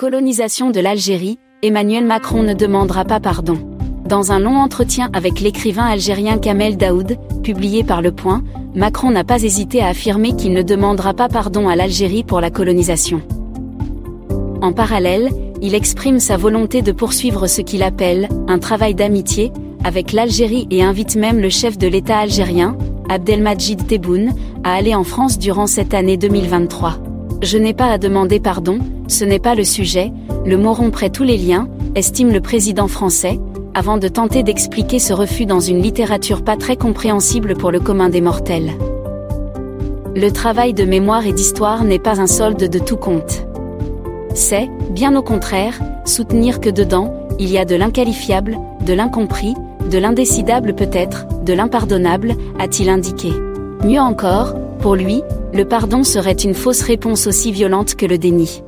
Colonisation de l'Algérie, Emmanuel Macron ne demandera pas pardon. Dans un long entretien avec l'écrivain algérien Kamel Daoud, publié par Le Point, Macron n'a pas hésité à affirmer qu'il ne demandera pas pardon à l'Algérie pour la colonisation. En parallèle, il exprime sa volonté de poursuivre ce qu'il appelle un travail d'amitié avec l'Algérie et invite même le chef de l'État algérien, Abdelmajid Tebboune, à aller en France durant cette année 2023. Je n'ai pas à demander pardon, ce n'est pas le sujet, le mot romprait tous les liens, estime le président français, avant de tenter d'expliquer ce refus dans une littérature pas très compréhensible pour le commun des mortels. Le travail de mémoire et d'histoire n'est pas un solde de tout compte. C'est, bien au contraire, soutenir que dedans, il y a de l'inqualifiable, de l'incompris, de l'indécidable peut-être, de l'impardonnable, a-t-il indiqué. Mieux encore, pour lui, le pardon serait une fausse réponse aussi violente que le déni.